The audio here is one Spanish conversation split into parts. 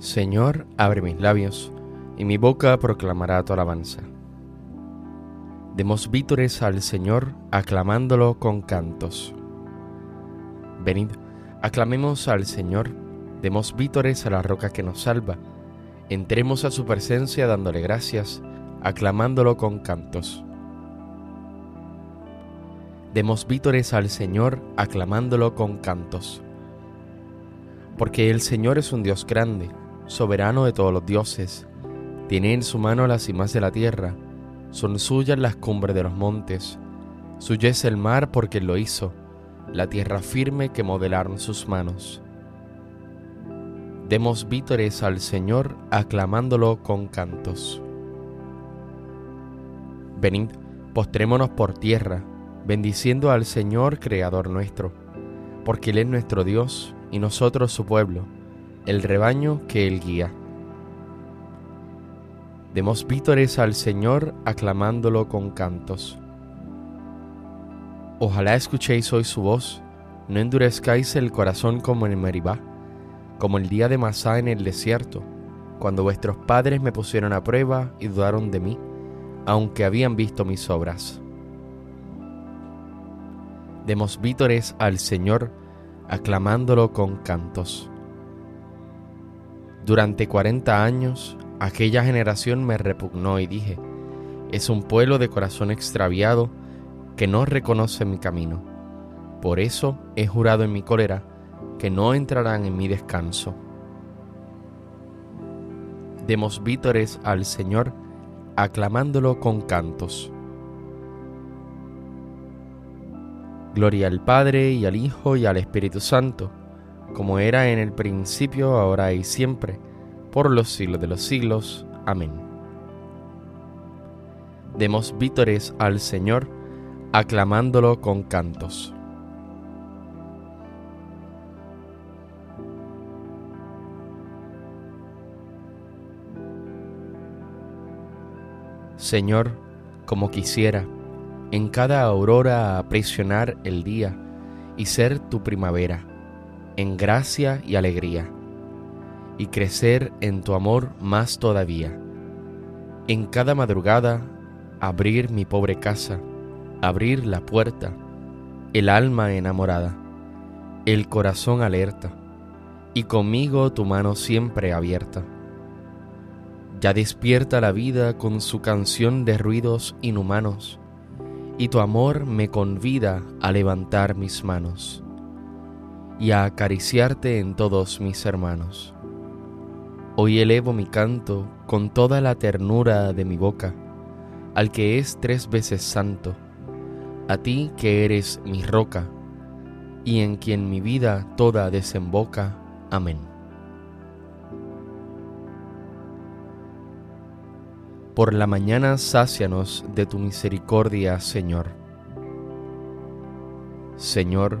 Señor, abre mis labios, y mi boca proclamará tu alabanza. Demos vítores al Señor, aclamándolo con cantos. Venid, aclamemos al Señor, demos vítores a la roca que nos salva, entremos a su presencia dándole gracias, aclamándolo con cantos. Demos vítores al Señor, aclamándolo con cantos. Porque el Señor es un Dios grande, soberano de todos los dioses. Tiene en su mano las cimas de la tierra, son suyas las cumbres de los montes. Suyo es el mar porque lo hizo, la tierra firme que modelaron sus manos. Demos vítores al Señor aclamándolo con cantos. Venid, postrémonos por tierra, bendiciendo al Señor Creador nuestro, porque Él es nuestro Dios y nosotros su pueblo el rebaño que él guía. Demos vítores al Señor aclamándolo con cantos. Ojalá escuchéis hoy su voz, no endurezcáis el corazón como en Meribá, como el día de Masá en el desierto, cuando vuestros padres me pusieron a prueba y dudaron de mí, aunque habían visto mis obras. Demos vítores al Señor aclamándolo con cantos. Durante cuarenta años aquella generación me repugnó y dije, es un pueblo de corazón extraviado que no reconoce mi camino. Por eso he jurado en mi cólera que no entrarán en mi descanso. Demos vítores al Señor aclamándolo con cantos. Gloria al Padre y al Hijo y al Espíritu Santo como era en el principio, ahora y siempre, por los siglos de los siglos. Amén. Demos vítores al Señor, aclamándolo con cantos. Señor, como quisiera, en cada aurora aprisionar el día y ser tu primavera en gracia y alegría, y crecer en tu amor más todavía. En cada madrugada, abrir mi pobre casa, abrir la puerta, el alma enamorada, el corazón alerta, y conmigo tu mano siempre abierta. Ya despierta la vida con su canción de ruidos inhumanos, y tu amor me convida a levantar mis manos y a acariciarte en todos mis hermanos. Hoy elevo mi canto con toda la ternura de mi boca al que es tres veces santo, a ti que eres mi roca y en quien mi vida toda desemboca. Amén. Por la mañana sácianos de tu misericordia, Señor. Señor,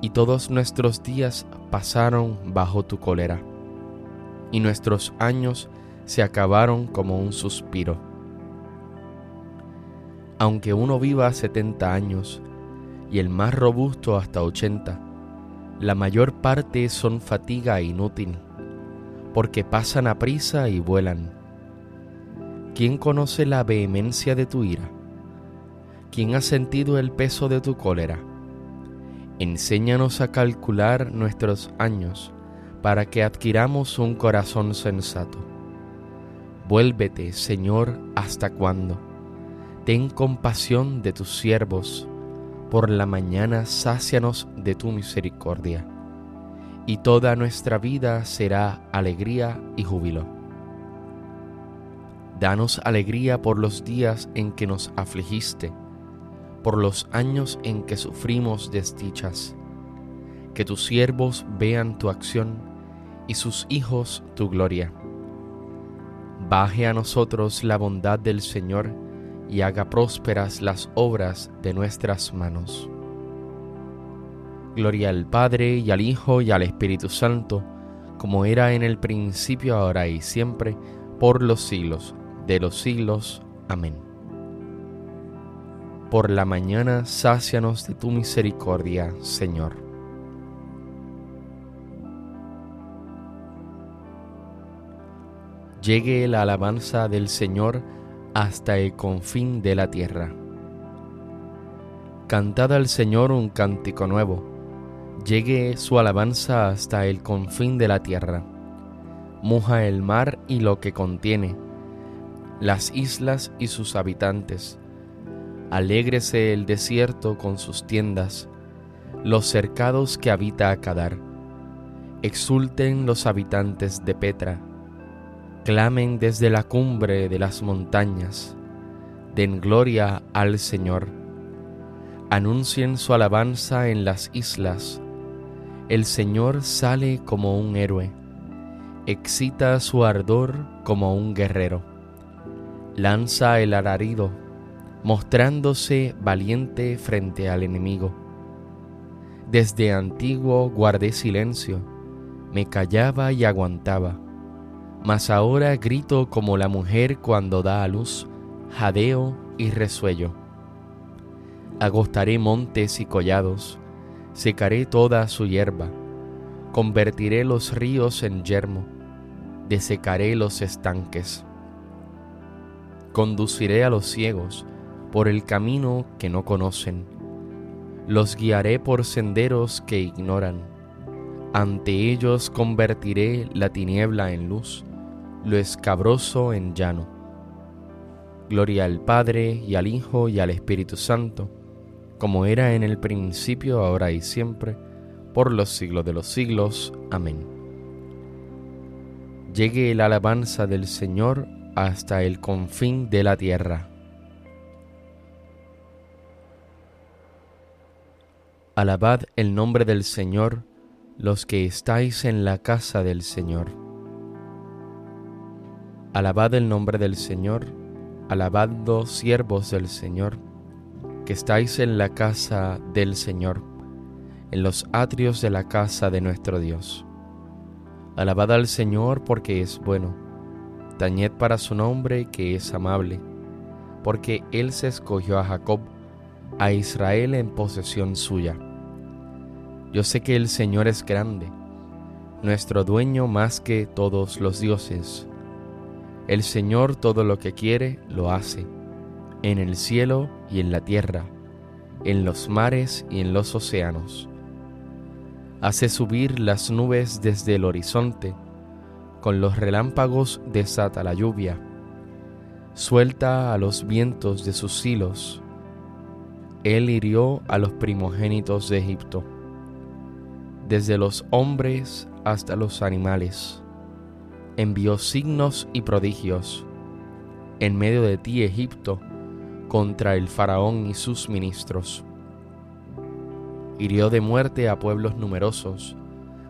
y todos nuestros días pasaron bajo tu cólera, y nuestros años se acabaron como un suspiro. Aunque uno viva setenta años, y el más robusto hasta ochenta, la mayor parte son fatiga inútil, porque pasan a prisa y vuelan. ¿Quién conoce la vehemencia de tu ira? ¿Quién ha sentido el peso de tu cólera? Enséñanos a calcular nuestros años para que adquiramos un corazón sensato. Vuélvete, Señor, hasta cuándo. Ten compasión de tus siervos. Por la mañana sácianos de tu misericordia. Y toda nuestra vida será alegría y júbilo. Danos alegría por los días en que nos afligiste por los años en que sufrimos desdichas. Que tus siervos vean tu acción y sus hijos tu gloria. Baje a nosotros la bondad del Señor y haga prósperas las obras de nuestras manos. Gloria al Padre y al Hijo y al Espíritu Santo, como era en el principio, ahora y siempre, por los siglos de los siglos. Amén por la mañana sácianos de tu misericordia, Señor. Llegue la alabanza del Señor hasta el confín de la tierra. Cantad al Señor un cántico nuevo, llegue su alabanza hasta el confín de la tierra. Muja el mar y lo que contiene, las islas y sus habitantes Alégrese el desierto con sus tiendas, los cercados que habita Acadar. Exulten los habitantes de Petra, clamen desde la cumbre de las montañas, den gloria al Señor. Anuncien su alabanza en las islas. El Señor sale como un héroe, excita su ardor como un guerrero. Lanza el alarido mostrándose valiente frente al enemigo. Desde antiguo guardé silencio, me callaba y aguantaba, mas ahora grito como la mujer cuando da a luz, jadeo y resuello. Agostaré montes y collados, secaré toda su hierba, convertiré los ríos en yermo, desecaré los estanques. Conduciré a los ciegos, por el camino que no conocen. Los guiaré por senderos que ignoran. Ante ellos convertiré la tiniebla en luz, lo escabroso en llano. Gloria al Padre y al Hijo y al Espíritu Santo, como era en el principio, ahora y siempre, por los siglos de los siglos. Amén. Llegue la alabanza del Señor hasta el confín de la tierra. Alabad el nombre del Señor, los que estáis en la casa del Señor. Alabad el nombre del Señor, alabad los siervos del Señor, que estáis en la casa del Señor, en los atrios de la casa de nuestro Dios. Alabad al Señor porque es bueno, tañed para su nombre que es amable, porque Él se escogió a Jacob, a Israel en posesión suya yo sé que el Señor es grande, nuestro dueño más que todos los dioses. El Señor todo lo que quiere lo hace, en el cielo y en la tierra, en los mares y en los océanos. Hace subir las nubes desde el horizonte, con los relámpagos desata la lluvia, suelta a los vientos de sus hilos. Él hirió a los primogénitos de Egipto desde los hombres hasta los animales. Envió signos y prodigios en medio de ti, Egipto, contra el faraón y sus ministros. Hirió de muerte a pueblos numerosos,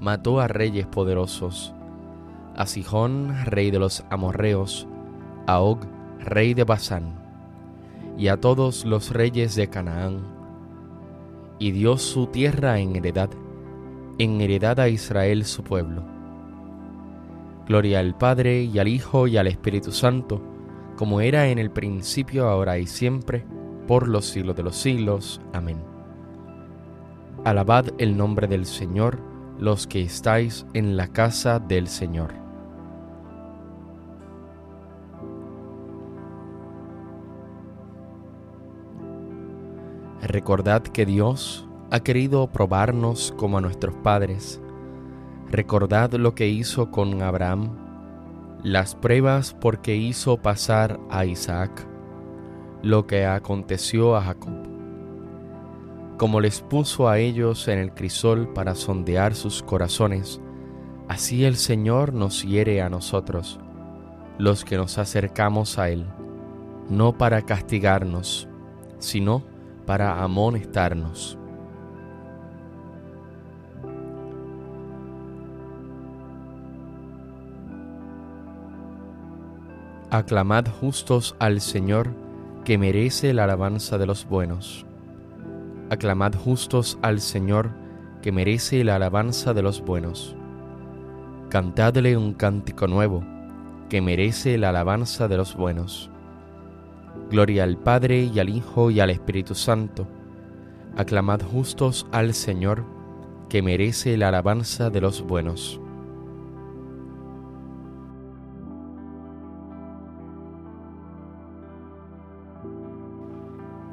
mató a reyes poderosos, a Sijón, rey de los amorreos, a Og, rey de Basán, y a todos los reyes de Canaán, y dio su tierra en heredad en heredad a Israel su pueblo. Gloria al Padre y al Hijo y al Espíritu Santo, como era en el principio, ahora y siempre, por los siglos de los siglos. Amén. Alabad el nombre del Señor, los que estáis en la casa del Señor. Recordad que Dios ha querido probarnos como a nuestros padres. Recordad lo que hizo con Abraham, las pruebas porque hizo pasar a Isaac, lo que aconteció a Jacob. Como les puso a ellos en el crisol para sondear sus corazones, así el Señor nos hiere a nosotros, los que nos acercamos a Él, no para castigarnos, sino para amonestarnos. Aclamad justos al Señor, que merece la alabanza de los buenos. Aclamad justos al Señor, que merece la alabanza de los buenos. Cantadle un cántico nuevo, que merece la alabanza de los buenos. Gloria al Padre y al Hijo y al Espíritu Santo. Aclamad justos al Señor, que merece la alabanza de los buenos.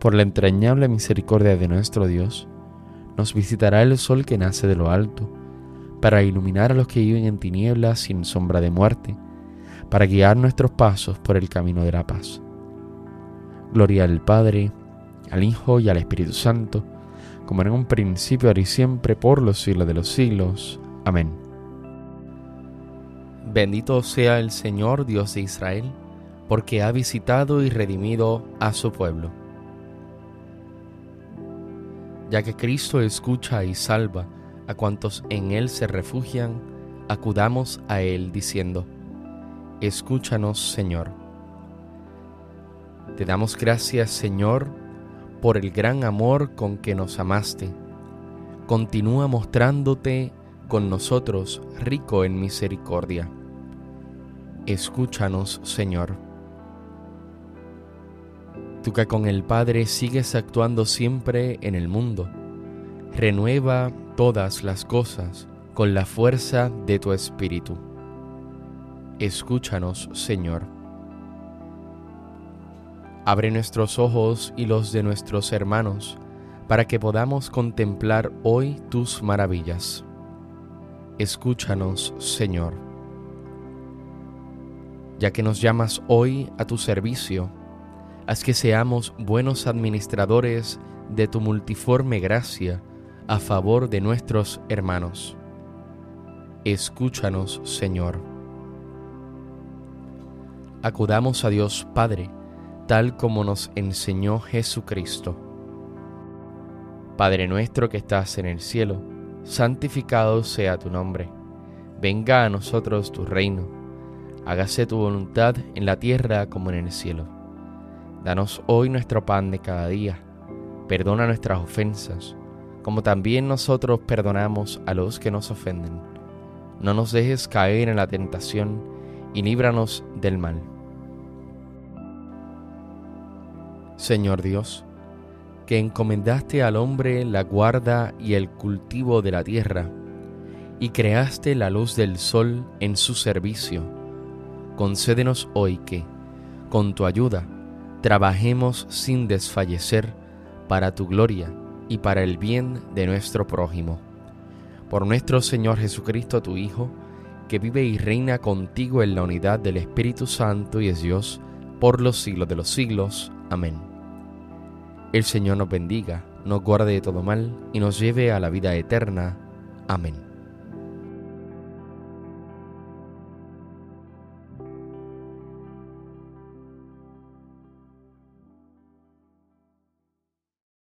por la entrañable misericordia de nuestro Dios, nos visitará el sol que nace de lo alto, para iluminar a los que viven en tinieblas sin sombra de muerte, para guiar nuestros pasos por el camino de la paz. Gloria al Padre, al Hijo y al Espíritu Santo, como en un principio, ahora y siempre, por los siglos de los siglos. Amén. Bendito sea el Señor Dios de Israel, porque ha visitado y redimido a su pueblo ya que Cristo escucha y salva a cuantos en Él se refugian, acudamos a Él diciendo, Escúchanos Señor. Te damos gracias Señor por el gran amor con que nos amaste. Continúa mostrándote con nosotros rico en misericordia. Escúchanos Señor. Tú que con el Padre sigues actuando siempre en el mundo, renueva todas las cosas con la fuerza de tu Espíritu. Escúchanos, Señor. Abre nuestros ojos y los de nuestros hermanos, para que podamos contemplar hoy tus maravillas. Escúchanos, Señor. Ya que nos llamas hoy a tu servicio, haz que seamos buenos administradores de tu multiforme gracia a favor de nuestros hermanos. Escúchanos, Señor. Acudamos a Dios Padre, tal como nos enseñó Jesucristo. Padre nuestro que estás en el cielo, santificado sea tu nombre Venga a nosotros tu reino, hágase tu voluntad en la tierra como en el cielo. Danos hoy nuestro pan de cada día, perdona nuestras ofensas, como también nosotros perdonamos a los que nos ofenden. No nos dejes caer en la tentación y líbranos del mal. Señor Dios, que encomendaste al hombre la guarda y el cultivo de la tierra, y creaste la luz del sol en su servicio, concédenos hoy que, con tu ayuda, trabajemos sin desfallecer para tu gloria y para el bien de nuestro prójimo. Por nuestro Señor Jesucristo, tu Hijo, que vive y reina contigo en la unidad del Espíritu Santo y es Dios, por los siglos de los siglos. Amén. El Señor nos bendiga, nos guarde de todo mal y nos lleve a la vida eterna. Amén.